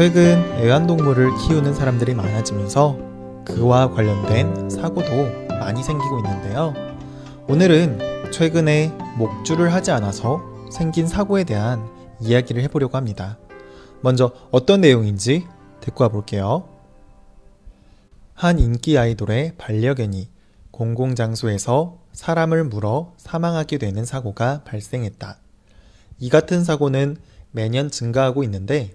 최근 애완동물을 키우는 사람들이 많아지면서 그와 관련된 사고도 많이 생기고 있는데요. 오늘은 최근에 목줄을 하지 않아서 생긴 사고에 대한 이야기를 해보려고 합니다. 먼저 어떤 내용인지 듣고 와볼게요. 한 인기 아이돌의 반려견이 공공장소에서 사람을 물어 사망하게 되는 사고가 발생했다. 이 같은 사고는 매년 증가하고 있는데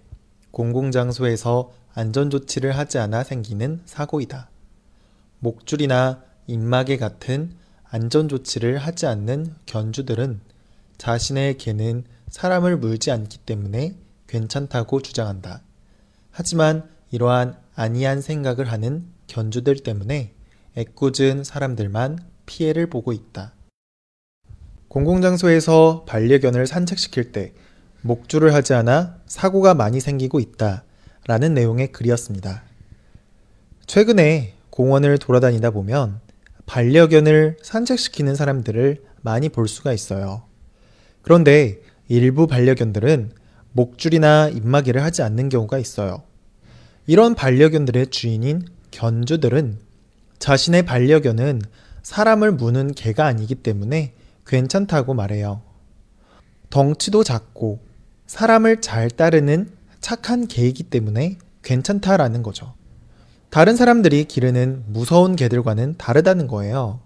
공공장소에서 안전조치를 하지 않아 생기는 사고이다. 목줄이나 입마개 같은 안전조치를 하지 않는 견주들은 자신의 개는 사람을 물지 않기 때문에 괜찮다고 주장한다. 하지만 이러한 아니한 생각을 하는 견주들 때문에 애꿎은 사람들만 피해를 보고 있다. 공공장소에서 반려견을 산책시킬 때 목줄을 하지 않아 사고가 많이 생기고 있다. 라는 내용의 글이었습니다. 최근에 공원을 돌아다니다 보면 반려견을 산책시키는 사람들을 많이 볼 수가 있어요. 그런데 일부 반려견들은 목줄이나 입마개를 하지 않는 경우가 있어요. 이런 반려견들의 주인인 견주들은 자신의 반려견은 사람을 무는 개가 아니기 때문에 괜찮다고 말해요. 덩치도 작고 사람을 잘 따르는 착한 개이기 때문에 괜찮다라는 거죠. 다른 사람들이 기르는 무서운 개들과는 다르다는 거예요.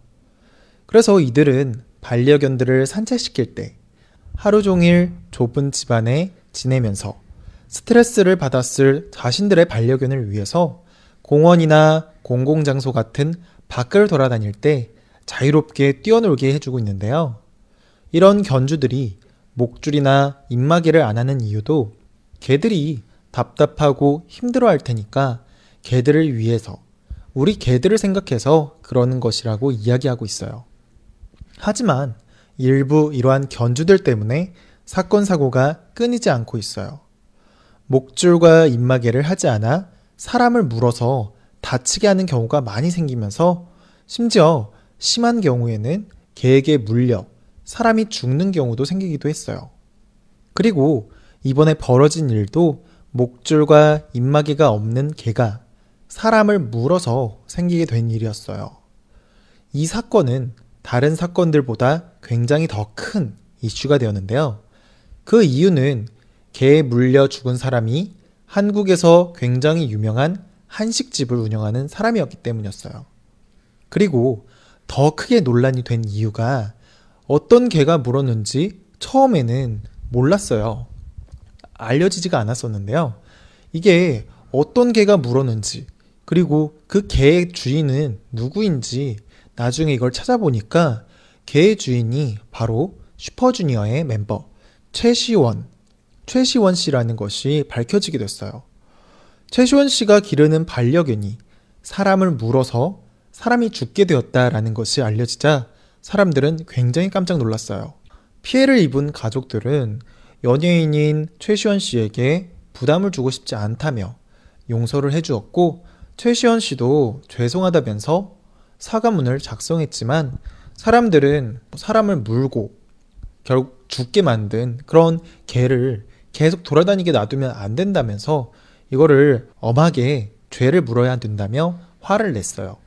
그래서 이들은 반려견들을 산책시킬 때 하루 종일 좁은 집안에 지내면서 스트레스를 받았을 자신들의 반려견을 위해서 공원이나 공공장소 같은 밖을 돌아다닐 때 자유롭게 뛰어놀게 해주고 있는데요. 이런 견주들이 목줄이나 입마개를 안 하는 이유도 개들이 답답하고 힘들어 할 테니까 개들을 위해서 우리 개들을 생각해서 그러는 것이라고 이야기하고 있어요. 하지만 일부 이러한 견주들 때문에 사건 사고가 끊이지 않고 있어요. 목줄과 입마개를 하지 않아 사람을 물어서 다치게 하는 경우가 많이 생기면서 심지어 심한 경우에는 개에게 물려 사람이 죽는 경우도 생기기도 했어요. 그리고 이번에 벌어진 일도 목줄과 입마개가 없는 개가 사람을 물어서 생기게 된 일이었어요. 이 사건은 다른 사건들보다 굉장히 더 큰 이슈가 되었는데요. 그 이유는 개에 물려 죽은 사람이 한국에서 굉장히 유명한 한식집을 운영하는 사람이었기 때문이었어요. 그리고 더 크게 논란이 된 이유가 어떤 개가 물었는지 처음에는 몰랐어요. 알려지지가 않았었는데요. 이게 어떤 개가 물었는지, 그리고 그 개의 주인은 누구인지 나중에 이걸 찾아보니까 개의 주인이 바로 슈퍼주니어의 멤버 최시원, 최시원 씨라는 것이 밝혀지게 됐어요. 최시원 씨가 기르는 반려견이 사람을 물어서 사람이 죽게 되었다라는 것이 알려지자 사람들은 굉장히 깜짝 놀랐어요. 피해를 입은 가족들은 연예인인 최시원 씨에게 부담을 주고 싶지 않다며 용서를 해주었고 최시원 씨도 죄송하다면서 사과문을 작성했지만 사람들은 사람을 물고 결국 죽게 만든 그런 개를 계속 돌아다니게 놔두면 안 된다면서 이거를 엄하게 죄를 물어야 된다며 화를 냈어요.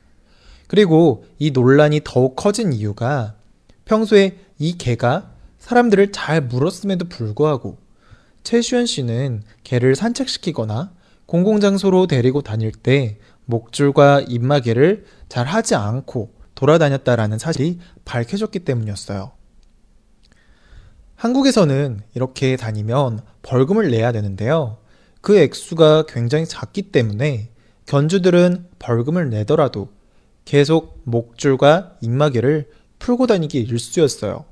그리고 이 논란이 더욱 커진 이유가 평소에 이 개가 사람들을 잘 물었음에도 불구하고 최시현 씨는 개를 산책시키거나 공공장소로 데리고 다닐 때 목줄과 입마개를 잘 하지 않고 돌아다녔다라는 사실이 밝혀졌기 때문이었어요. 한국에서는 이렇게 다니면 벌금을 내야 되는데요. 그 액수가 굉장히 작기 때문에 견주들은 벌금을 내더라도 계속 목줄과 입마개를 풀고 다니기 일쑤였어요.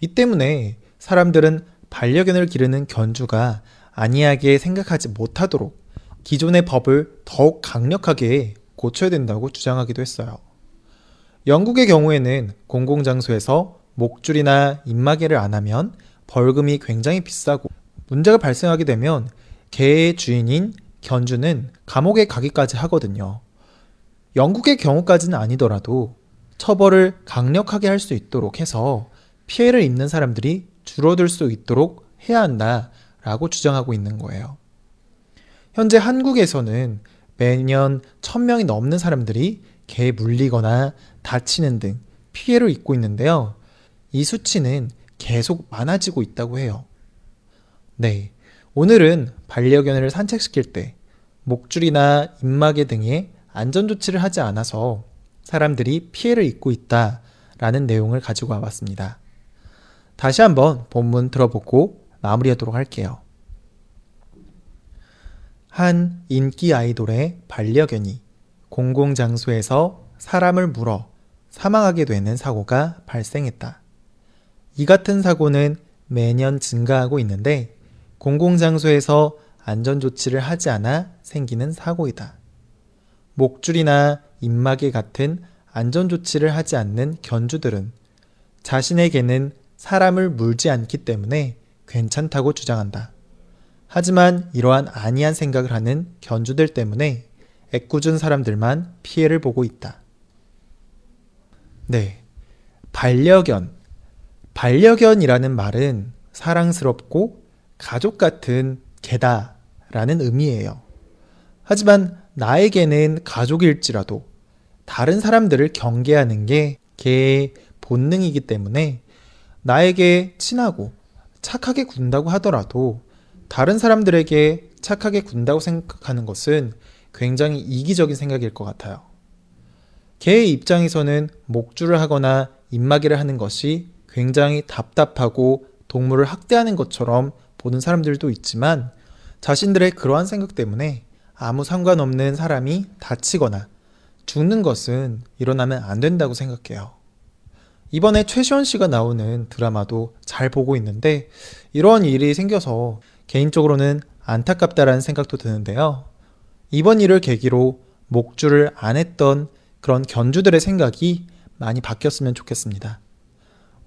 이 때문에 사람들은 반려견을 기르는 견주가 안이하게 생각하지 못하도록 기존의 법을 더욱 강력하게 고쳐야 된다고 주장하기도 했어요. 영국의 경우에는 공공장소에서 목줄이나 입마개를 안 하면 벌금이 굉장히 비싸고 문제가 발생하게 되면 개의 주인인 견주는 감옥에 가기까지 하거든요. 영국의 경우까지는 아니더라도 처벌을 강력하게 할 수 있도록 해서 피해를 입는 사람들이 줄어들 수 있도록 해야 한다라고 주장하고 있는 거예요. 현재 한국에서는 매년 1000명이 넘는 사람들이 개에 물리거나 다치는 등 피해를 입고 있는데요. 이 수치는 계속 많아지고 있다고 해요. 네. 오늘은 반려견을 산책시킬 때 목줄이나 입마개 등의 안전조치를 하지 않아서 사람들이 피해를 입고 있다라는 내용을 가지고 와봤습니다. 다시 한번 본문 들어보고 마무리하도록 할게요. 한 인기 아이돌의 반려견이 공공장소에서 사람을 물어 사망하게 되는 사고가 발생했다. 이 같은 사고는 매년 증가하고 있는데 공공장소에서 안전조치를 하지 않아 생기는 사고이다. 목줄이나 입마개 같은 안전 조치를 하지 않는 견주들은 자신의 개는 사람을 물지 않기 때문에 괜찮다고 주장한다. 하지만 이러한 아니한 생각을 하는 견주들 때문에 애꿎은 사람들만 피해를 보고 있다. 네. 반려견. 반려견이라는 말은 사랑스럽고 가족 같은 개다 라는 의미예요. 하지만 나에게는 가족일지라도 다른 사람들을 경계하는 게 개의 본능이기 때문에 나에게 친하고 착하게 군다고 하더라도 다른 사람들에게 착하게 군다고 생각하는 것은 굉장히 이기적인 생각일 것 같아요. 개의 입장에서는 목줄을 하거나 입마개를 하는 것이 굉장히 답답하고 동물을 학대하는 것처럼 보는 사람들도 있지만 자신들의 그러한 생각 때문에 아무 상관없는 사람이 다치거나 죽는 것은 일어나면 안 된다고 생각해요. 이번에 최시원 씨가 나오는 드라마도 잘 보고 있는데 이런 일이 생겨서 개인적으로는 안타깝다라는 생각도 드는데요. 이번 일을 계기로 목줄을 안 했던 그런 견주들의 생각이 많이 바뀌었으면 좋겠습니다.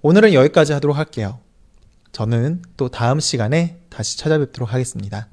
오늘은 여기까지 하도록 할게요. 저는 또 다음 시간에 다시 찾아뵙도록 하겠습니다.